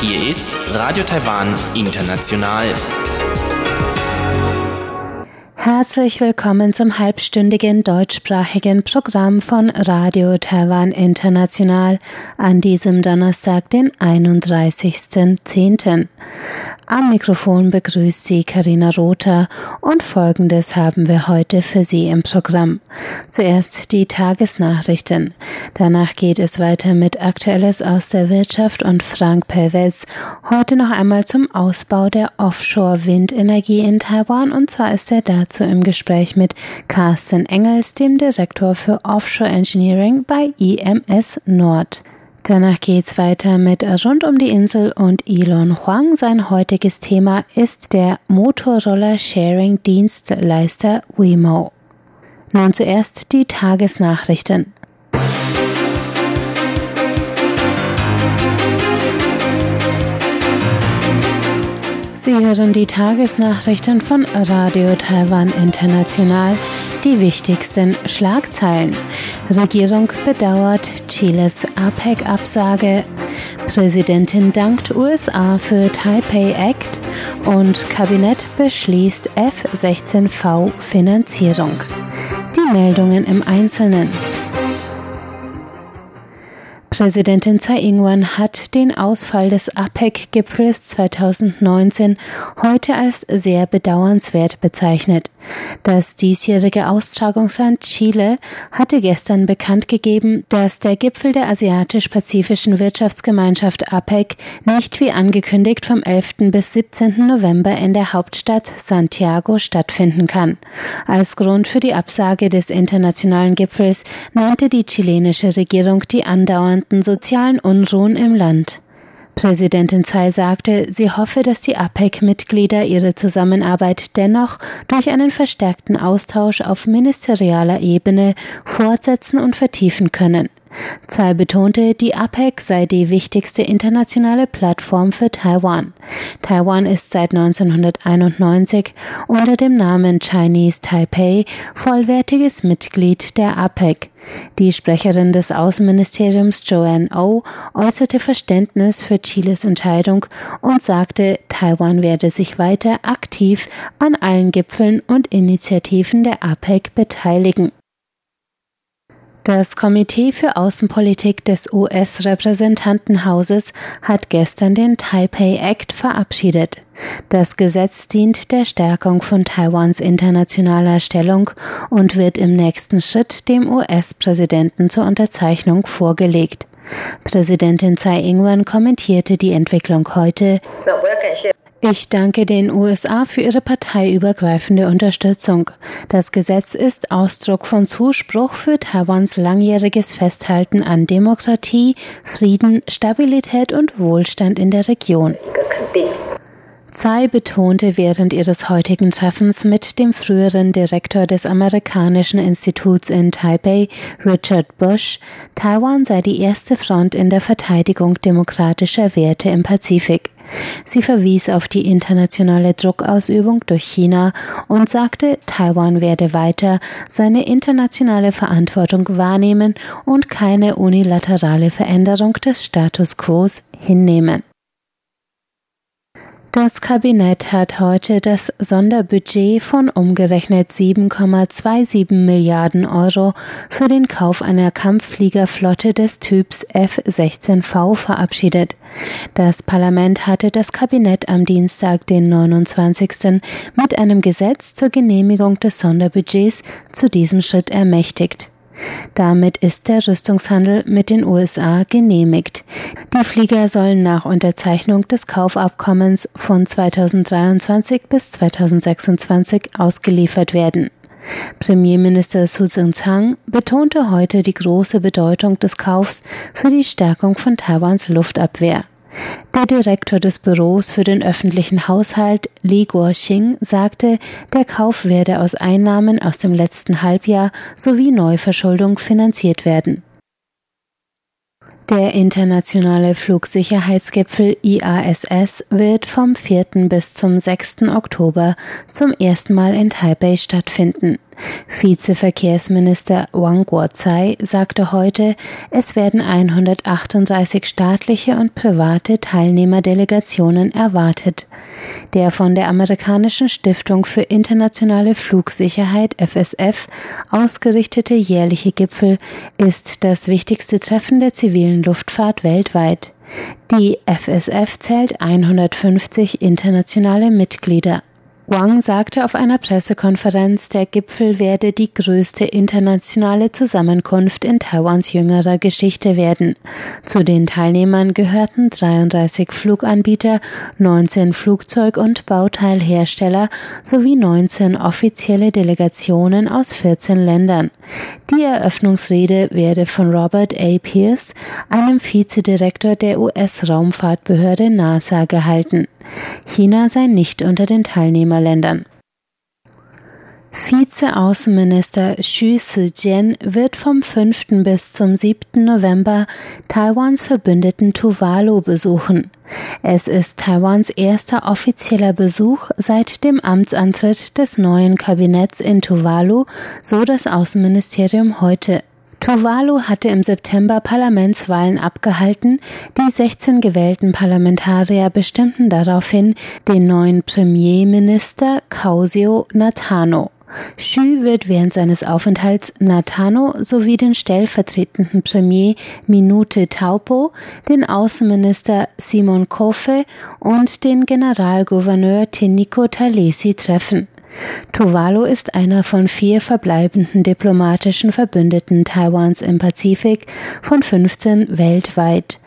Hier ist Radio Taiwan International. Herzlich willkommen zum halbstündigen deutschsprachigen Programm von Radio Taiwan International an diesem Donnerstag, den 31.10. Am Mikrofon begrüßt Sie Karina Rother und Folgendes haben wir heute für Sie im Programm. Zuerst die Tagesnachrichten. Danach geht es weiter mit Aktuelles aus der Wirtschaft und Frank Pelwetz. Heute noch einmal zum Ausbau der Offshore-Windenergie in Taiwan und zwar ist er dazu im Gespräch mit Carsten Engels, dem Direktor für Offshore Engineering bei IMS Nord. Danach geht's weiter mit Rund um die Insel und Elon Huang. Sein heutiges Thema ist der Motorroller Sharing Dienstleister Wemo. Nun zuerst die Tagesnachrichten. Sie hören die Tagesnachrichten von Radio Taiwan International die wichtigsten Schlagzeilen. Regierung bedauert Chiles APEC-Absage. Präsidentin dankt USA für Taipei Act und Kabinett beschließt F-16V Finanzierung. Die Meldungen im Einzelnen. Präsidentin Tsai Ing-wen hat den Ausfall des APEC-Gipfels 2019 heute als sehr bedauernswert bezeichnet. Das diesjährige Austragungsland Chile hatte gestern bekannt gegeben, dass der Gipfel der Asiatisch-Pazifischen Wirtschaftsgemeinschaft APEC nicht wie angekündigt vom 11. bis 17. November in der Hauptstadt Santiago stattfinden kann. Als Grund für die Absage des internationalen Gipfels nannte die chilenische Regierung die andauernde angespannten sozialen Unruhen im Land. Präsidentin Tsai sagte, sie hoffe, dass die APEC-Mitglieder ihre Zusammenarbeit dennoch durch einen verstärkten Austausch auf ministerialer Ebene fortsetzen und vertiefen können. Tsai betonte, die APEC sei die wichtigste internationale Plattform für Taiwan. Taiwan ist seit 1991 unter dem Namen Chinese Taipei vollwertiges Mitglied der APEC. Die Sprecherin des Außenministeriums Joanne O oh äußerte Verständnis für Chiles Entscheidung und sagte, Taiwan werde sich weiter aktiv an allen Gipfeln und Initiativen der APEC beteiligen. Das Komitee für Außenpolitik des US-Repräsentantenhauses hat gestern den Taipei Act verabschiedet. Das Gesetz dient der Stärkung von Taiwans internationaler Stellung und wird im nächsten Schritt dem US-Präsidenten zur Unterzeichnung vorgelegt. Präsidentin Tsai Ing-wen kommentierte die Entwicklung heute. Ich danke den USA für ihre parteiübergreifende Unterstützung. Das Gesetz ist Ausdruck von Zuspruch für Taiwans langjähriges Festhalten an Demokratie, Frieden, Stabilität und Wohlstand in der Region. Tsai betonte während ihres heutigen Treffens mit dem früheren Direktor des amerikanischen Instituts in Taipei, Richard Bush, Taiwan sei die erste Front in der Verteidigung demokratischer Werte im Pazifik. Sie verwies auf die internationale Druckausübung durch China und sagte, Taiwan werde weiter seine internationale Verantwortung wahrnehmen und keine unilaterale Veränderung des Status quo hinnehmen. Das Kabinett hat heute das Sonderbudget von umgerechnet 7,27 Milliarden Euro für den Kauf einer Kampffliegerflotte des Typs F-16V verabschiedet. Das Parlament hatte das Kabinett am Dienstag, den 29. mit einem Gesetz zur Genehmigung des Sonderbudgets zu diesem Schritt ermächtigt. Damit ist der Rüstungshandel mit den USA genehmigt. Die Flieger sollen nach Unterzeichnung des Kaufabkommens von 2023 bis 2026 ausgeliefert werden. Premierminister Su Tseng-Chang betonte heute die große Bedeutung des Kaufs für die Stärkung von Taiwans Luftabwehr. Der Direktor des Büros für den öffentlichen Haushalt, Li Guoxing, sagte, der Kauf werde aus Einnahmen aus dem letzten Halbjahr sowie Neuverschuldung finanziert werden. Der internationale Flugsicherheitsgipfel IASS wird vom 4. bis zum 6. Oktober zum ersten Mal in Taipei stattfinden. Vizeverkehrsminister Wang Guozai sagte heute, es werden 138 staatliche und private Teilnehmerdelegationen erwartet. Der von der amerikanischen Stiftung für internationale Flugsicherheit FSF ausgerichtete jährliche Gipfel ist das wichtigste Treffen der zivilen Luftfahrt weltweit. Die FSF zählt 150 internationale Mitglieder. Wang sagte auf einer Pressekonferenz, der Gipfel werde die größte internationale Zusammenkunft in Taiwans jüngerer Geschichte werden. Zu den Teilnehmern gehörten 33 Fluganbieter, 19 Flugzeug- und Bauteilhersteller sowie 19 offizielle Delegationen aus 14 Ländern. Die Eröffnungsrede werde von Robert A. Pierce, einem Vizedirektor der US-Raumfahrtbehörde NASA, gehalten. China sei nicht unter den Teilnehmerländern. Vize-Außenminister Xu Zijian wird vom 5. bis zum 7. November Taiwans Verbündeten Tuvalu besuchen. Es ist Taiwans erster offizieller Besuch seit dem Amtsantritt des neuen Kabinetts in Tuvalu, so das Außenministerium heute. Tuvalu hatte im September Parlamentswahlen abgehalten. Die 16 gewählten Parlamentarier bestimmten daraufhin den neuen Premierminister Causio Natano. Xu wird während seines Aufenthalts Natano sowie den stellvertretenden Premier Minute Taupo, den Außenminister Simon Kofe und den Generalgouverneur Tenico Talesi treffen. Tuvalu ist einer von vier verbleibenden diplomatischen Verbündeten Taiwans im Pazifik von 15 weltweit.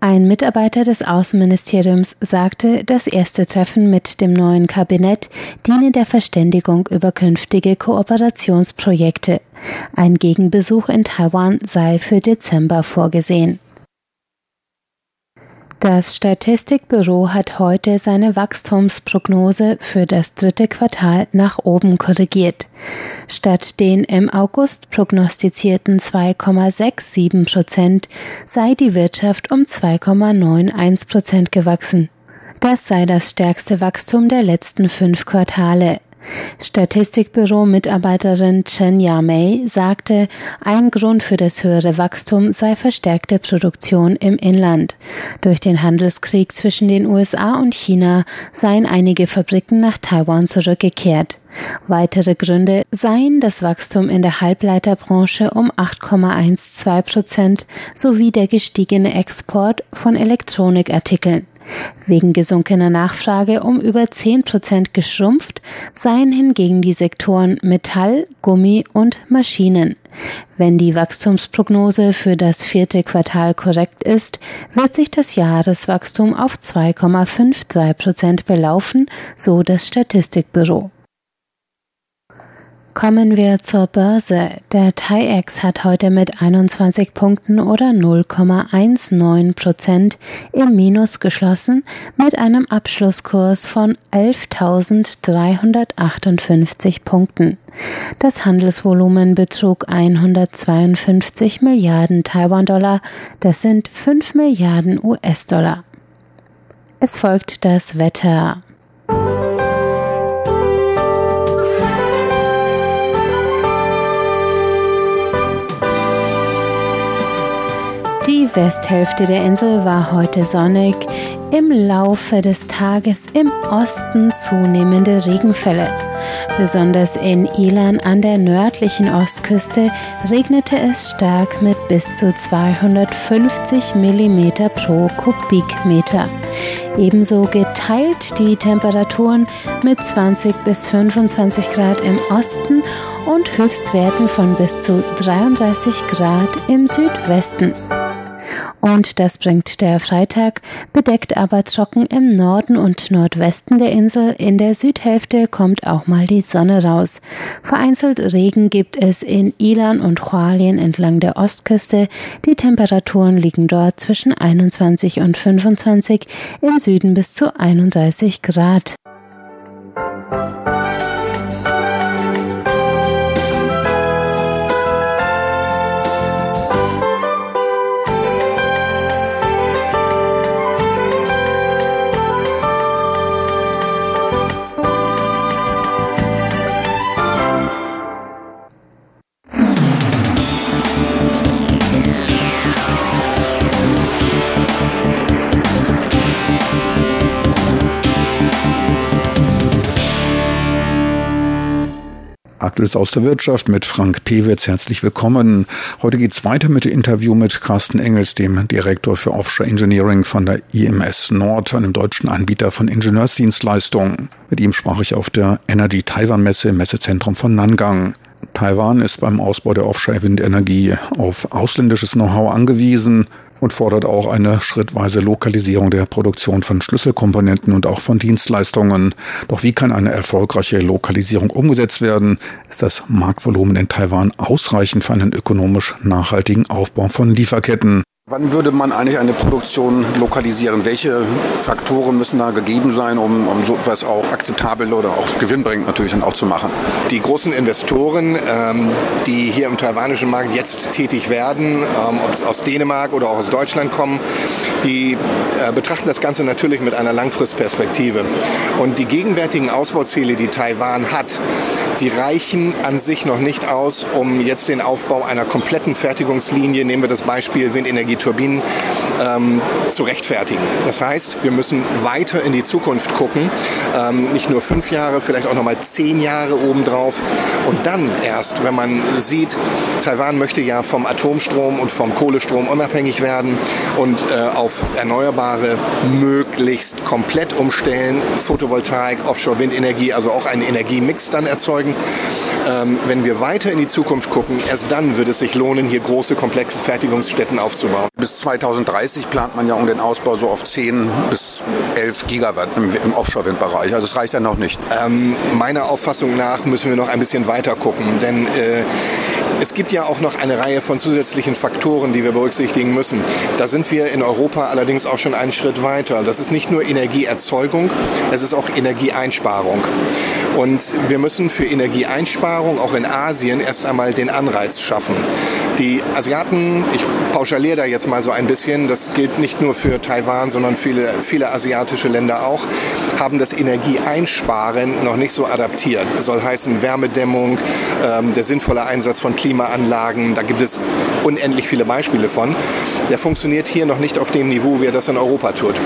Ein Mitarbeiter des Außenministeriums sagte, das erste Treffen mit dem neuen Kabinett diene der Verständigung über künftige Kooperationsprojekte. Ein Gegenbesuch in Taiwan sei für Dezember vorgesehen. Das Statistikbüro hat heute seine Wachstumsprognose für das dritte Quartal nach oben korrigiert. Statt den im August prognostizierten 2,67 Prozent sei die Wirtschaft um 2,91 Prozent gewachsen. Das sei das stärkste Wachstum der letzten fünf Quartale. Statistikbüro-Mitarbeiterin Chen Yamei sagte, ein Grund für das höhere Wachstum sei verstärkte Produktion im Inland. Durch den Handelskrieg zwischen den USA und China seien einige Fabriken nach Taiwan zurückgekehrt. Weitere Gründe seien das Wachstum in der Halbleiterbranche um 8,12 Prozent sowie der gestiegene Export von Elektronikartikeln. Wegen gesunkener Nachfrage um über 10 Prozent geschrumpft seien hingegen die Sektoren Metall, Gummi und Maschinen. Wenn die Wachstumsprognose für das vierte Quartal korrekt ist, wird sich das Jahreswachstum auf 2,53 Prozent belaufen, so das Statistikbüro. Kommen wir zur Börse. Der TAIEX hat heute mit 21 Punkten oder 0,19 Prozent im Minus geschlossen mit einem Abschlusskurs von 11.358 Punkten. Das Handelsvolumen betrug 152 Milliarden Taiwan-Dollar, das sind 5 Milliarden US-Dollar. Es folgt das Wetter. Die Westhälfte der Insel war heute sonnig, im Laufe des Tages im Osten zunehmende Regenfälle. Besonders in Ilan an der nördlichen Ostküste regnete es stark mit bis zu 250 mm pro Kubikmeter. Ebenso geteilt die Temperaturen mit 20 bis 25 Grad im Osten und Höchstwerten von bis zu 33 Grad im Südwesten. Und das bringt der Freitag, bedeckt aber trocken im Norden und Nordwesten der Insel. In der Südhälfte kommt auch mal die Sonne raus. Vereinzelt Regen gibt es in Ilan und Hualien entlang der Ostküste. Die Temperaturen liegen dort zwischen 21 und 25, im Süden bis zu 31 Grad. Aktuelles aus der Wirtschaft mit Frank Pewitz. Herzlich willkommen. Heute geht's weiter mit dem Interview mit Carsten Engels, dem Direktor für Offshore Engineering von der IMS Nord, einem deutschen Anbieter von Ingenieursdienstleistungen. Mit ihm sprach ich auf der Energy Taiwan Messe im Messezentrum von Nangang. Taiwan ist beim Ausbau der Offshore-Windenergie auf ausländisches Know-how angewiesen und fordert auch eine schrittweise Lokalisierung der Produktion von Schlüsselkomponenten und auch von Dienstleistungen. Doch wie kann eine erfolgreiche Lokalisierung umgesetzt werden? Ist das Marktvolumen in Taiwan ausreichend für einen ökonomisch nachhaltigen Aufbau von Lieferketten? Wann würde man eigentlich eine Produktion lokalisieren? Welche Faktoren müssen da gegeben sein, um, um so etwas auch akzeptabel oder auch gewinnbringend natürlich dann auch zu machen? Die großen Investoren, ähm, die hier im taiwanischen Markt jetzt tätig werden, ähm, ob es aus Dänemark oder auch aus Deutschland kommen, die äh, betrachten das Ganze natürlich mit einer Langfristperspektive. Und die gegenwärtigen Ausbauziele, die Taiwan hat, die reichen an sich noch nicht aus, um jetzt den Aufbau einer kompletten Fertigungslinie, nehmen wir das Beispiel Windenergie Turbinen ähm, zu rechtfertigen. Das heißt, wir müssen weiter in die Zukunft gucken, ähm, nicht nur fünf Jahre, vielleicht auch noch mal zehn Jahre obendrauf. Und dann erst, wenn man sieht, Taiwan möchte ja vom Atomstrom und vom Kohlestrom unabhängig werden und äh, auf Erneuerbare möglichst komplett umstellen, Photovoltaik, Offshore-Windenergie, also auch einen Energiemix dann erzeugen. Ähm, wenn wir weiter in die Zukunft gucken, erst dann wird es sich lohnen, hier große, komplexe Fertigungsstätten aufzubauen. Bis 2030 plant man ja um den Ausbau so auf 10 bis 11 Gigawatt im, im Offshore-Windbereich. Also es reicht ja noch nicht. Ähm, meiner Auffassung nach müssen wir noch ein bisschen weiter gucken, denn äh, es gibt ja auch noch eine Reihe von zusätzlichen Faktoren, die wir berücksichtigen müssen. Da sind wir in Europa allerdings auch schon einen Schritt weiter. Das ist nicht nur Energieerzeugung, es ist auch Energieeinsparung. Und wir müssen für Energieeinsparung auch in Asien erst einmal den Anreiz schaffen. Die Asiaten, ich pauschaliere da jetzt mal so ein bisschen, das gilt nicht nur für Taiwan, sondern viele, viele asiatische Länder auch, haben das Energieeinsparen noch nicht so adaptiert. Das soll heißen Wärmedämmung, ähm, der sinnvolle Einsatz von Klimaanlagen, da gibt es unendlich viele Beispiele von. Der funktioniert hier noch nicht auf dem Niveau, wie er das in Europa tut.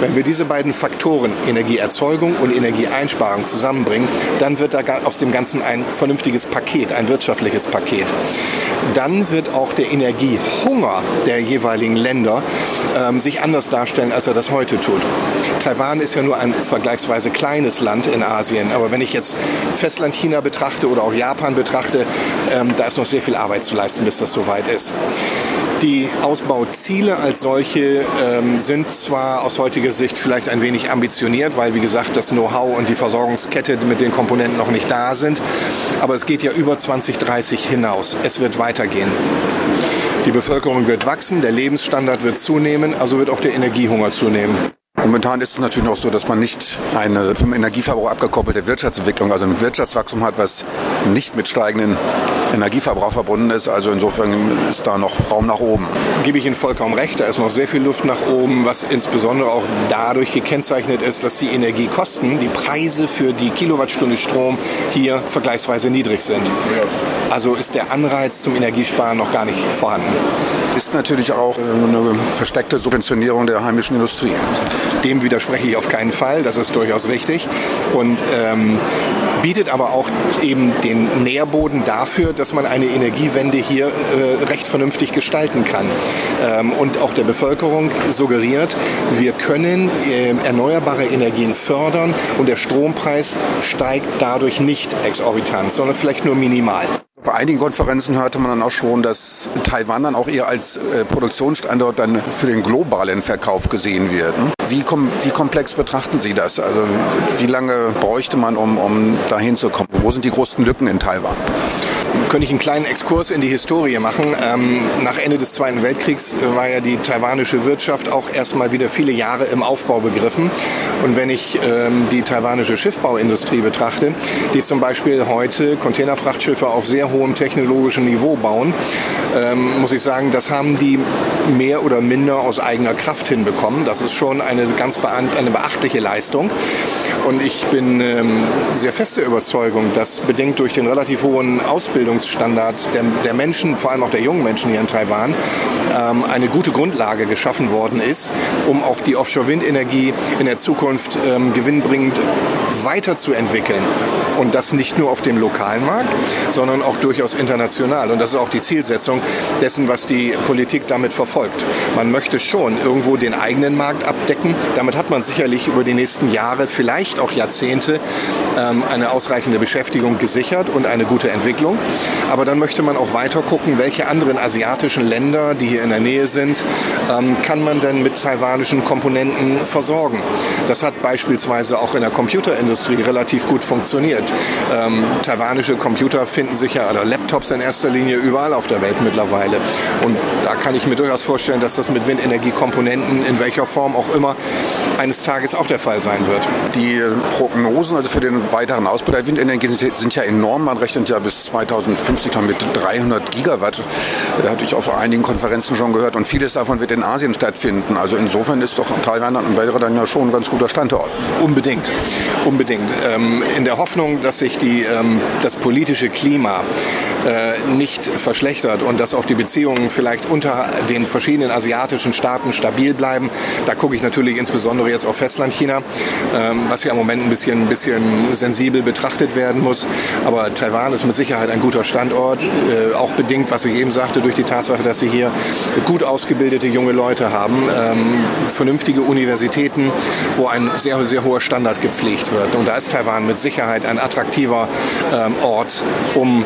Wenn wir diese beiden Faktoren, Energieerzeugung und Energieeinsparung, zusammenbringen, dann wird da aus dem Ganzen ein vernünftiges Paket, ein wirtschaftliches Paket. Dann wird auch der Energiehunger der jeweiligen Länder ähm, sich anders darstellen, als er das heute tut. Taiwan ist ja nur ein vergleichsweise kleines Land in Asien, aber wenn ich jetzt Festland China betrachte oder auch Japan betrachte, ähm, da ist noch sehr viel Arbeit zu leisten, bis das soweit ist. Die Ausbauziele als solche ähm, sind zwar aus heutiger Sicht vielleicht ein wenig ambitioniert, weil wie gesagt das Know-how und die Versorgungskette mit den Komponenten noch nicht da sind, aber es geht ja über 2030 hinaus. Es wird weitergehen. Die Bevölkerung wird wachsen, der Lebensstandard wird zunehmen, also wird auch der Energiehunger zunehmen. Momentan ist es natürlich noch so, dass man nicht eine vom Energieverbrauch abgekoppelte Wirtschaftsentwicklung, also ein Wirtschaftswachstum hat, was nicht mit steigenden Energieverbrauch verbunden ist. Also insofern ist da noch Raum nach oben. Gebe ich Ihnen vollkommen recht. Da ist noch sehr viel Luft nach oben, was insbesondere auch dadurch gekennzeichnet ist, dass die Energiekosten, die Preise für die Kilowattstunde Strom hier vergleichsweise niedrig sind. Also ist der Anreiz zum Energiesparen noch gar nicht vorhanden. Ist natürlich auch äh, eine versteckte Subventionierung der heimischen Industrie. Dem widerspreche ich auf keinen Fall. Das ist durchaus richtig. Und ähm, bietet aber auch eben den Nährboden dafür, dass man eine Energiewende hier äh, recht vernünftig gestalten kann. Ähm, und auch der Bevölkerung suggeriert, wir können äh, erneuerbare Energien fördern und der Strompreis steigt dadurch nicht exorbitant, sondern vielleicht nur minimal. Auf einigen Konferenzen hörte man dann auch schon, dass Taiwan dann auch eher als äh, Produktionsstandort dann für den globalen Verkauf gesehen wird. Wie, kom wie komplex betrachten Sie das? Also wie lange bräuchte man, um, um dahin zu kommen? Wo sind die größten Lücken in Taiwan? Könnte ich einen kleinen Exkurs in die Historie machen. Ähm, nach Ende des Zweiten Weltkriegs äh, war ja die taiwanische Wirtschaft auch erstmal wieder viele Jahre im Aufbau begriffen. Und wenn ich ähm, die taiwanische Schiffbauindustrie betrachte, die zum Beispiel heute Containerfrachtschiffe auf sehr hohem technologischen Niveau bauen, ähm, muss ich sagen, das haben die mehr oder minder aus eigener Kraft hinbekommen. Das ist schon eine ganz eine beachtliche Leistung. Und ich bin sehr feste Überzeugung, dass bedingt durch den relativ hohen Ausbildungsgrad Ausbildungsstandard der, der Menschen, vor allem auch der jungen Menschen hier in Taiwan, ähm, eine gute Grundlage geschaffen worden ist, um auch die Offshore-Windenergie in der Zukunft ähm, gewinnbringend weiterzuentwickeln. Und das nicht nur auf dem lokalen Markt, sondern auch durchaus international. Und das ist auch die Zielsetzung dessen, was die Politik damit verfolgt. Man möchte schon irgendwo den eigenen Markt abdecken. Damit hat man sicherlich über die nächsten Jahre, vielleicht auch Jahrzehnte, ähm, eine ausreichende Beschäftigung gesichert und eine gute Entwicklung. Aber dann möchte man auch weiter gucken, welche anderen asiatischen Länder, die hier in der Nähe sind, ähm, kann man denn mit taiwanischen Komponenten versorgen. Das hat beispielsweise auch in der Computerindustrie relativ gut funktioniert. Ähm, taiwanische Computer finden sich ja, oder Laptops in erster Linie, überall auf der Welt mittlerweile. Und da kann ich mir durchaus vorstellen, dass das mit Windenergiekomponenten in welcher Form auch immer eines Tages auch der Fall sein wird. Die Prognosen also für den weiteren Ausbau der Windenergie sind, ja enorm. Man rechnet ja bis 2050 mit 300 Gigawatt. Hatte ich auf einigen Konferenzen schon gehört. Und vieles davon wird in Asien stattfinden. Also insofern ist doch Taiwan und Belgrad dann ja schon ein ganz guter Standort. Unbedingt, unbedingt. Ähm, in der Hoffnung, dass sich die, ähm, das politische Klima äh, nicht verschlechtert und dass auch die Beziehungen vielleicht unter den verschiedenen asiatischen Staaten stabil bleiben. Da gucke ich natürlich insbesondere jetzt auf Festlandchina, ähm, was ja im Moment ein bisschen, ein bisschen sensibel betrachtet werden muss. Aber Taiwan ist mit Sicherheit ein guter Standort, äh, auch bedingt, was ich eben sagte, durch die Tatsache, dass sie hier gut ausgebildete junge Leute haben, ähm, vernünftige Universitäten, wo ein sehr, sehr hoher Standard gepflegt wird. Und da ist Taiwan mit Sicherheit ein attraktiver ähm, Ort, um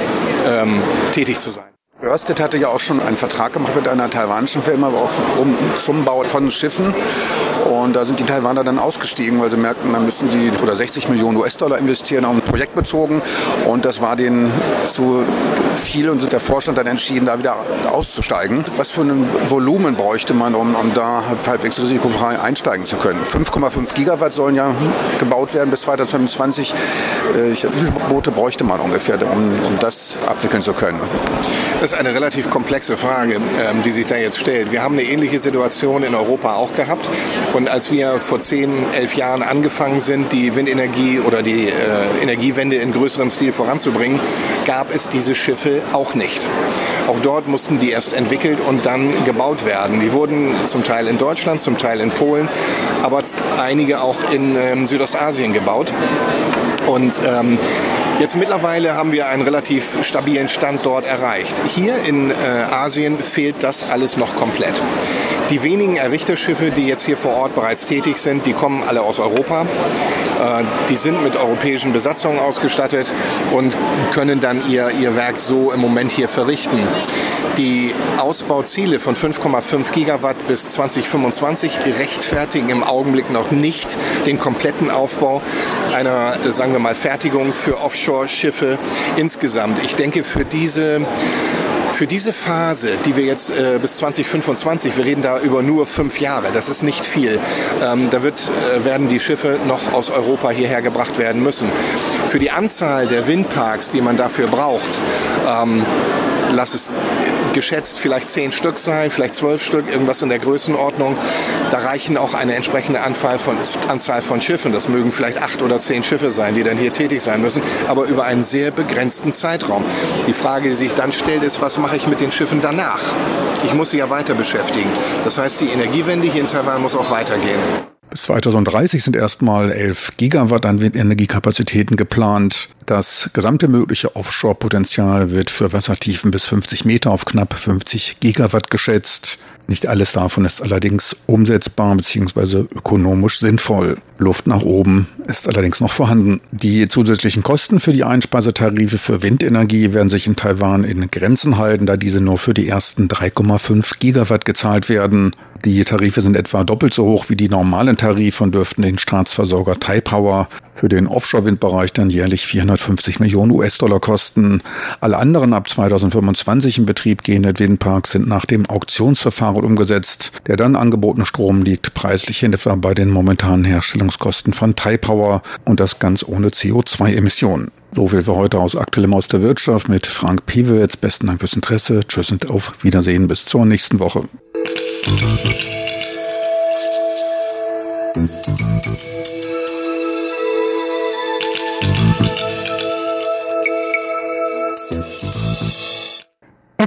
ähm, tätig zu sein. Ørsted hatte ja auch schon einen Vertrag gemacht mit einer taiwanischen Firma, aber auch um, zum Bau von Schiffen. Und da sind die Taiwaner dann ausgestiegen, weil sie merkten, da müssen sie oder 60 Millionen US-Dollar investieren, auch projektbezogen. Und das war denen zu viel und sind der Vorstand dann entschieden, da wieder auszusteigen. Was für ein Volumen bräuchte man, um, um da halbwegs risikofrei einsteigen zu können? 5,5 Gigawatt sollen ja gebaut werden bis 2025. Äh, wie viele Boote bräuchte man ungefähr, um, um das abwickeln zu können? Das ist eine relativ komplexe Frage, ähm, die sich da jetzt stellt. Wir haben eine ähnliche Situation in Europa auch gehabt. Und als wir vor zehn, elf Jahren angefangen sind, die Windenergie oder die äh, Energiewende in größerem Stil voranzubringen, gab es diese Schiffe auch nicht. Auch dort mussten die erst entwickelt und dann gebaut werden. Die wurden zum Teil in Deutschland, zum Teil in Polen, aber einige auch in ähm, Südostasien gebaut. Und ähm, Jetzt mittlerweile haben wir einen relativ stabilen Stand dort erreicht. Hier in äh, Asien fehlt das alles noch komplett. Die wenigen Errichterschiffe, die jetzt hier vor Ort bereits tätig sind, die kommen alle aus Europa. Äh, die sind mit europäischen Besatzungen ausgestattet und können dann ihr, ihr Werk so im Moment hier verrichten. Die Ausbauziele von 5,5 Gigawatt bis 2025 rechtfertigen im Augenblick noch nicht den kompletten Aufbau einer, sagen wir mal, Fertigung für Offshore-Schiffe insgesamt. Ich denke, für diese für diese Phase, die wir jetzt äh, bis 2025, wir reden da über nur fünf Jahre, das ist nicht viel, ähm, da wird, äh, werden die Schiffe noch aus Europa hierher gebracht werden müssen. Für die Anzahl der Windparks, die man dafür braucht, ähm, lass es geschätzt vielleicht zehn Stück sein, vielleicht zwölf Stück, irgendwas in der Größenordnung. Da reichen auch eine entsprechende Anzahl von, Anzahl von Schiffen. Das mögen vielleicht acht oder zehn Schiffe sein, die dann hier tätig sein müssen, aber über einen sehr begrenzten Zeitraum. Die Frage, die sich dann stellt, ist, was mache ich mit den Schiffen danach? Ich muss sie ja weiter beschäftigen. Das heißt, die Energiewende hier in Taiwan muss auch weitergehen. Bis 2030 sind erstmal 11 Gigawatt an Windenergiekapazitäten geplant. Das gesamte mögliche Offshore-Potenzial wird für Wassertiefen bis 50 Meter auf knapp 50 Gigawatt geschätzt. Nicht alles davon ist allerdings umsetzbar bzw. ökonomisch sinnvoll. Luft nach oben ist allerdings noch vorhanden. Die zusätzlichen Kosten für die Einspeisetarife für Windenergie werden sich in Taiwan in Grenzen halten, da diese nur für die ersten 3,5 Gigawatt gezahlt werden. Die Tarife sind etwa doppelt so hoch wie die normalen Tarife und dürften den Staatsversorger Taipower für den Offshore-Windbereich dann jährlich 450 Millionen US-Dollar kosten. Alle anderen ab 2025 in Betrieb gehenden Windparks sind nach dem Auktionsverfahren umgesetzt. Der dann angebotene Strom liegt preislich in etwa bei den momentanen Herstellungskosten von Taipower und das ganz ohne CO2-Emissionen. So viel für heute aus Aktuellem aus der Wirtschaft mit Frank Piewitz. Besten Dank fürs Interesse. Tschüss und auf Wiedersehen bis zur nächsten Woche. Thank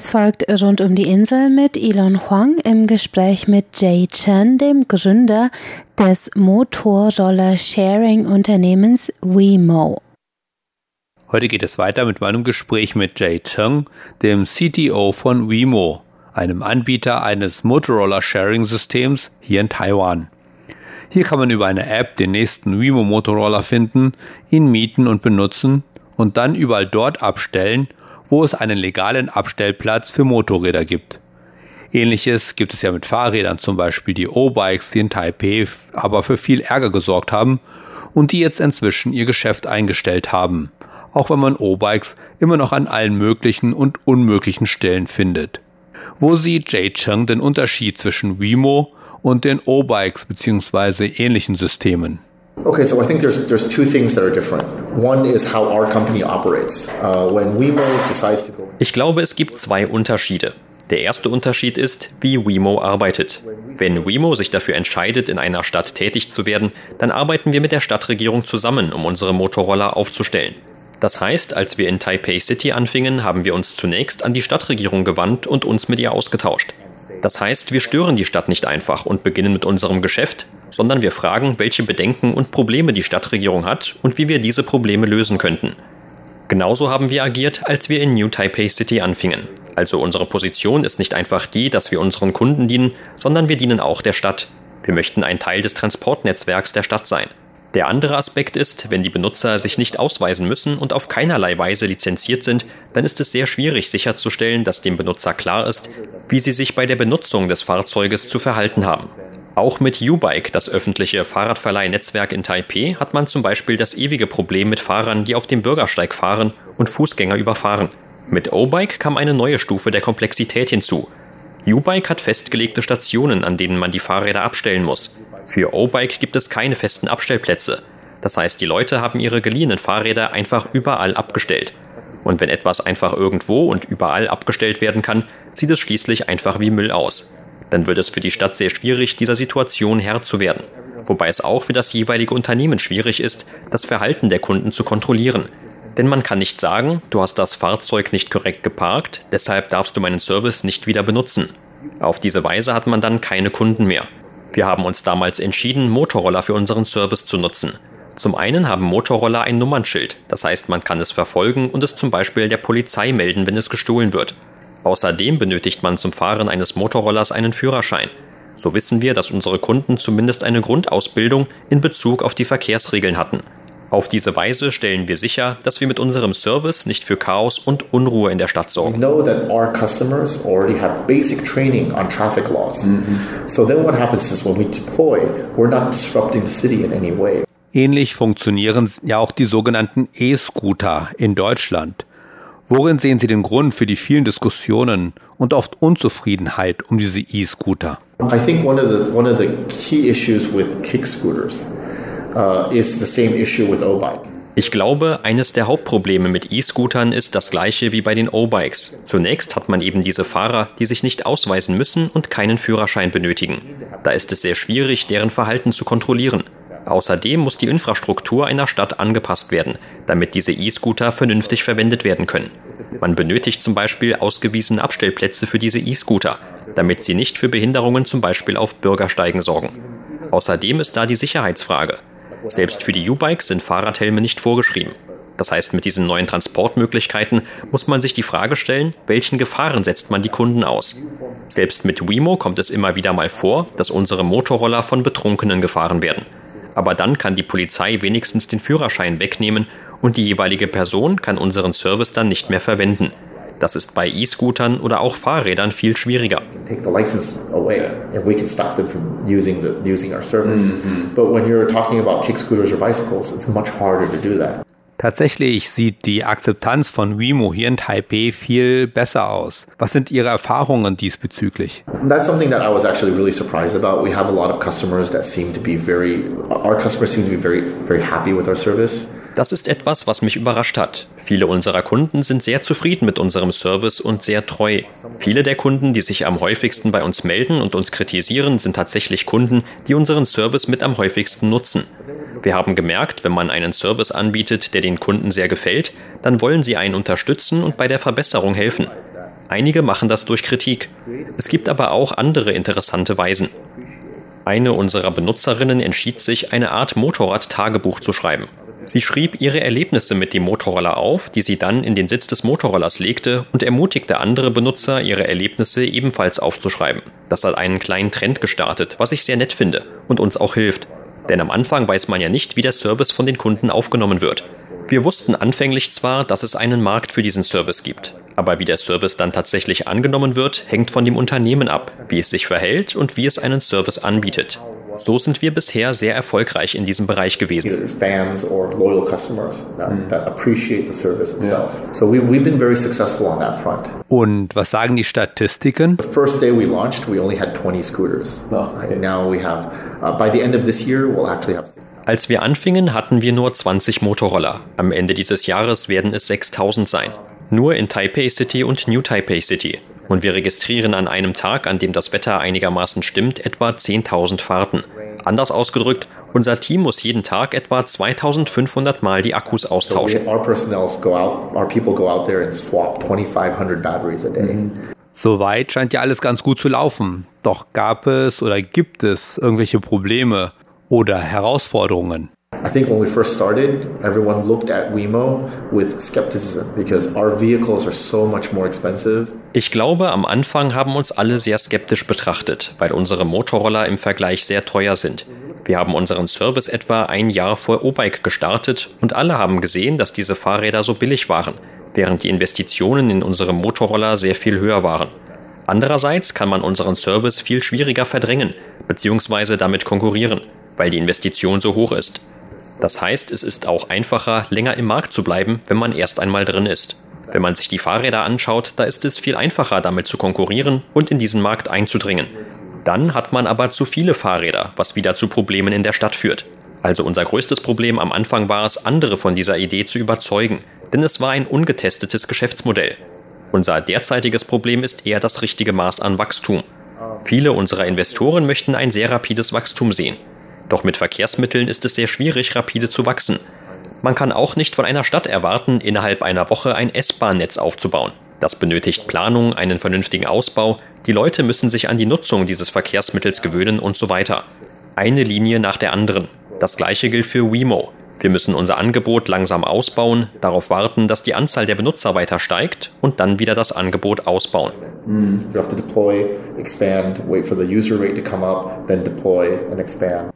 Es folgt rund um die Insel mit Elon Huang im Gespräch mit Jay Chen, dem Gründer des Motorroller-Sharing-Unternehmens Wemo. Heute geht es weiter mit meinem Gespräch mit Jay Cheng, dem CTO von Wemo, einem Anbieter eines Motorola-Sharing-Systems hier in Taiwan. Hier kann man über eine App den nächsten Wemo Motorola finden, ihn mieten und benutzen und dann überall dort abstellen, wo es einen legalen Abstellplatz für Motorräder gibt. Ähnliches gibt es ja mit Fahrrädern, zum Beispiel die O-Bikes, die in Taipei aber für viel Ärger gesorgt haben und die jetzt inzwischen ihr Geschäft eingestellt haben auch wenn man O-Bikes immer noch an allen möglichen und unmöglichen Stellen findet. Wo sieht Jay Cheng den Unterschied zwischen Wemo und den O-Bikes bzw. ähnlichen Systemen? Okay, so I think there's there's two things that are different. One is how our company operates. Uh, when Wemo decides to go. Ich glaube, es gibt zwei Unterschiede. Der erste Unterschied ist, wie Wemo arbeitet. Wenn Wemo sich dafür entscheidet, in einer Stadt tätig zu werden, dann arbeiten wir mit der Stadtregierung zusammen, um unsere Motorroller aufzustellen. Das heißt, als wir in Taipei City anfingen, haben wir uns zunächst an die Stadtregierung gewandt und uns mit ihr ausgetauscht. Das heißt, wir stören die Stadt nicht einfach und beginnen mit unserem Geschäft, sondern wir fragen, welche Bedenken und Probleme die Stadtregierung hat und wie wir diese Probleme lösen könnten. Genauso haben wir agiert, als wir in New Taipei City anfingen. Also unsere Position ist nicht einfach die, dass wir unseren Kunden dienen, sondern wir dienen auch der Stadt. Wir möchten ein Teil des Transportnetzwerks der Stadt sein. Der andere Aspekt ist, wenn die Benutzer sich nicht ausweisen müssen und auf keinerlei Weise lizenziert sind, dann ist es sehr schwierig sicherzustellen, dass dem Benutzer klar ist, wie sie sich bei der Benutzung des Fahrzeuges zu verhalten haben. Auch mit U-Bike, das öffentliche Fahrradverleihnetzwerk in Taipei, hat man zum Beispiel das ewige Problem mit Fahrern, die auf dem Bürgersteig fahren und Fußgänger überfahren. Mit O-Bike kam eine neue Stufe der Komplexität hinzu. U-Bike hat festgelegte Stationen, an denen man die Fahrräder abstellen muss. Für O-Bike gibt es keine festen Abstellplätze. Das heißt, die Leute haben ihre geliehenen Fahrräder einfach überall abgestellt. Und wenn etwas einfach irgendwo und überall abgestellt werden kann, sieht es schließlich einfach wie Müll aus. Dann wird es für die Stadt sehr schwierig, dieser Situation Herr zu werden. Wobei es auch für das jeweilige Unternehmen schwierig ist, das Verhalten der Kunden zu kontrollieren. Denn man kann nicht sagen, du hast das Fahrzeug nicht korrekt geparkt, deshalb darfst du meinen Service nicht wieder benutzen. Auf diese Weise hat man dann keine Kunden mehr. Wir haben uns damals entschieden, Motorroller für unseren Service zu nutzen. Zum einen haben Motorroller ein Nummernschild, das heißt, man kann es verfolgen und es zum Beispiel der Polizei melden, wenn es gestohlen wird. Außerdem benötigt man zum Fahren eines Motorrollers einen Führerschein. So wissen wir, dass unsere Kunden zumindest eine Grundausbildung in Bezug auf die Verkehrsregeln hatten. Auf diese Weise stellen wir sicher, dass wir mit unserem Service nicht für Chaos und Unruhe in der Stadt sorgen. know that our customers already have basic training on traffic laws. Mm -hmm. So then what happens is when we deploy, we're not disrupting the city in any way. Ähnlich funktionieren ja auch die sogenannten E-Scooter in Deutschland. Worin sehen Sie den Grund für die vielen Diskussionen und oft Unzufriedenheit um diese E-Scooter? I think one of the one of the key issues with kick scooters uh, is the same issue with O-Bike. Ich glaube, eines der Hauptprobleme mit E-Scootern ist das gleiche wie bei den O-Bikes. Zunächst hat man eben diese Fahrer, die sich nicht ausweisen müssen und keinen Führerschein benötigen. Da ist es sehr schwierig, deren Verhalten zu kontrollieren. Außerdem muss die Infrastruktur einer Stadt angepasst werden, damit diese E-Scooter vernünftig verwendet werden können. Man benötigt zum Beispiel ausgewiesene Abstellplätze für diese E-Scooter, damit sie nicht für Behinderungen zum Beispiel auf Bürgersteigen sorgen. Außerdem ist da die Sicherheitsfrage. Selbst für die U-Bikes sind Fahrradhelme nicht vorgeschrieben. Das heißt, mit diesen neuen Transportmöglichkeiten muss man sich die Frage stellen, welchen Gefahren setzt man die Kunden aus. Selbst mit Wemo kommt es immer wieder mal vor, dass unsere Motorroller von Betrunkenen gefahren werden. Aber dann kann die Polizei wenigstens den Führerschein wegnehmen und die jeweilige Person kann unseren Service dann nicht mehr verwenden. Das ist bei E-Scootern oder auch Fahrrädern viel schwieriger. Using the using. Mm -hmm. Tatsächlich sieht die Akzeptanz von Wemo hier in Taipei viel besser aus. Was sind Ihre Erfahrungen diesbezüglich? That's something that I was actually really surprised about. We have a lot of customers that seem to be very, our customers seem to be very, very happy with our service. Das ist etwas, was mich überrascht hat. Viele unserer Kunden sind sehr zufrieden mit unserem Service und sehr treu. Viele der Kunden, die sich am häufigsten bei uns melden und uns kritisieren, sind tatsächlich Kunden, die unseren Service mit am häufigsten nutzen. Wir haben gemerkt, wenn man einen Service anbietet, der den Kunden sehr gefällt, dann wollen sie einen unterstützen und bei der Verbesserung helfen. Einige machen das durch Kritik. Es gibt aber auch andere interessante Weisen. Eine unserer Benutzerinnen entschied sich, eine Art Motorrad-Tagebuch zu schreiben. Sie schrieb ihre Erlebnisse mit dem Motorroller auf, die sie dann in den Sitz des Motorrollers legte und ermutigte andere Benutzer, ihre Erlebnisse ebenfalls aufzuschreiben. Das hat einen kleinen Trend gestartet, was ich sehr nett finde und uns auch hilft. Denn am Anfang weiß man ja nicht, wie der Service von den Kunden aufgenommen wird. Wir wussten anfänglich zwar, dass es einen Markt für diesen Service gibt, aber wie der Service dann tatsächlich angenommen wird, hängt von dem Unternehmen ab, wie es sich verhält und wie es einen Service anbietet. So sind wir bisher sehr erfolgreich in diesem Bereich gewesen. Fans or loyal customers that, mm. that appreciate the service itself. Yeah. So we, we've been very successful on that front. Und was sagen die Statistiken? The first day we launched, we only had 20 scooters. Oh, okay. Now we have, uh, by the end of this year, we'll actually have. Als wir anfingen, hatten wir nur 20 Motorroller. Am Ende dieses Jahres werden es 6000 sein. Nur in Taipei City und New Taipei City und wir registrieren an einem Tag, an dem das Wetter einigermaßen stimmt, etwa 10.000 Fahrten. Anders ausgedrückt, unser Team muss jeden Tag etwa 2500 Mal die Akkus austauschen. Soweit scheint ja alles ganz gut zu laufen. Doch gab es oder gibt es irgendwelche Probleme oder Herausforderungen? I think when we first started, everyone looked at Wemo with skepticism because our vehicles are so much more expensive. Ich glaube, am Anfang haben uns alle sehr skeptisch betrachtet, weil unsere Motorroller im Vergleich sehr teuer sind. Wir haben unseren Service etwa ein Jahr vor O-Bike gestartet und alle haben gesehen, dass diese Fahrräder so billig waren, während die Investitionen in unsere Motorroller sehr viel höher waren. Andererseits kann man unseren Service viel schwieriger verdrängen bzw. damit konkurrieren, weil die Investition so hoch ist. Das heißt, es ist auch einfacher, länger im Markt zu bleiben, wenn man erst einmal drin ist. Wenn man sich die Fahrräder anschaut, da ist es viel einfacher, damit zu konkurrieren und in diesen Markt einzudringen. Dann hat man aber zu viele Fahrräder, was wieder zu Problemen in der Stadt führt. Also unser größtes Problem am Anfang war es, andere von dieser Idee zu überzeugen, denn es war ein ungetestetes Geschäftsmodell. Unser derzeitiges Problem ist eher das richtige Maß an Wachstum. Viele unserer Investoren möchten ein sehr rapides Wachstum sehen. Doch mit Verkehrsmitteln ist es sehr schwierig, rapide zu wachsen. Man kann auch nicht von einer Stadt erwarten, innerhalb einer Woche ein S-Bahn-Netz aufzubauen. Das benötigt Planung, einen vernünftigen Ausbau, die Leute müssen sich an die Nutzung dieses Verkehrsmittels gewöhnen und so weiter. Eine Linie nach der anderen. Das gleiche gilt für Wemo. Wir müssen unser Angebot langsam ausbauen, darauf warten, dass die Anzahl der Benutzer weiter steigt und dann wieder das Angebot ausbauen. Mm, deploy, expand, wait for the user rate to come up, then deploy and expand.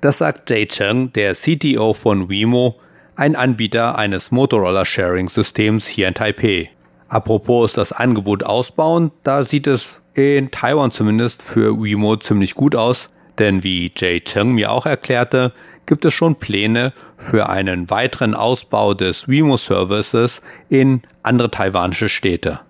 Das sagt Jay Cheng, der CTO von Wemo, ein Anbieter eines Motorola-Sharing-Systems hier in Taipei. Apropos das Angebot ausbauen, da sieht es in Taiwan zumindest für Wemo ziemlich gut aus, denn wie Jay Cheng mir auch erklärte, gibt es schon Pläne für einen weiteren Ausbau des Wemo-Services in andere taiwanische Städte.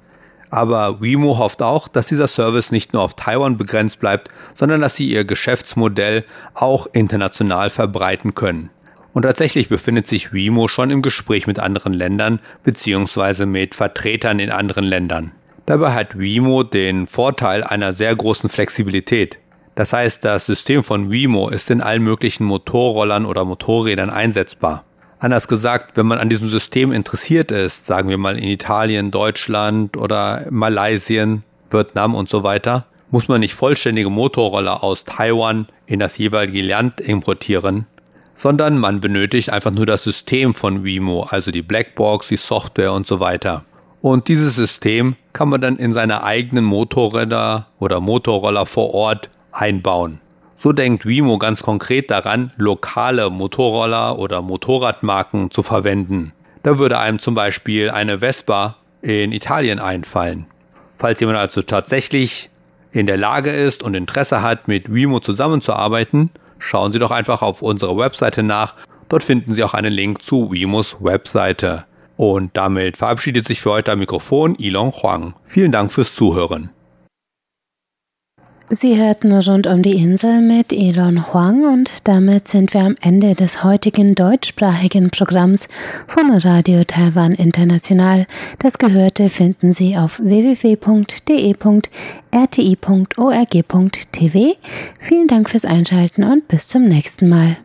Aber Wemo hofft auch, dass dieser Service nicht nur auf Taiwan begrenzt bleibt, sondern dass sie ihr Geschäftsmodell auch international verbreiten können. Und tatsächlich befindet sich Wemo schon im Gespräch mit anderen Ländern bzw. mit Vertretern in anderen Ländern. Dabei hat Wemo den Vorteil einer sehr großen Flexibilität. Das heißt, das System von Wemo ist in allen möglichen Motorrollern oder Motorrädern einsetzbar. Anders gesagt, wenn man an diesem System interessiert ist, sagen wir mal in Italien, Deutschland oder Malaysien, Vietnam und so weiter, muss man nicht vollständige Motorroller aus Taiwan in das jeweilige Land importieren, sondern man benötigt einfach nur das System von Wemo, also die Blackbox, die Software und so weiter. Und dieses System kann man dann in seine eigenen Motorräder oder Motorroller vor Ort einbauen. So denkt Wimo ganz konkret daran, lokale Motorroller oder Motorradmarken zu verwenden. Da würde einem zum Beispiel eine Vespa in Italien einfallen. Falls jemand also tatsächlich in der Lage ist und Interesse hat, mit Wimo zusammenzuarbeiten, schauen Sie doch einfach auf unserer Webseite nach. Dort finden Sie auch einen Link zu Wimos Webseite. Und damit verabschiedet sich für heute am Mikrofon Ilon Huang. Vielen Dank fürs Zuhören. Sie hörten rund um die Insel mit Elon Huang und damit sind wir am Ende des heutigen deutschsprachigen Programms von Radio Taiwan International. Das Gehörte finden Sie auf www.de.rti.org.tv. Vielen Dank fürs Einschalten und bis zum nächsten Mal.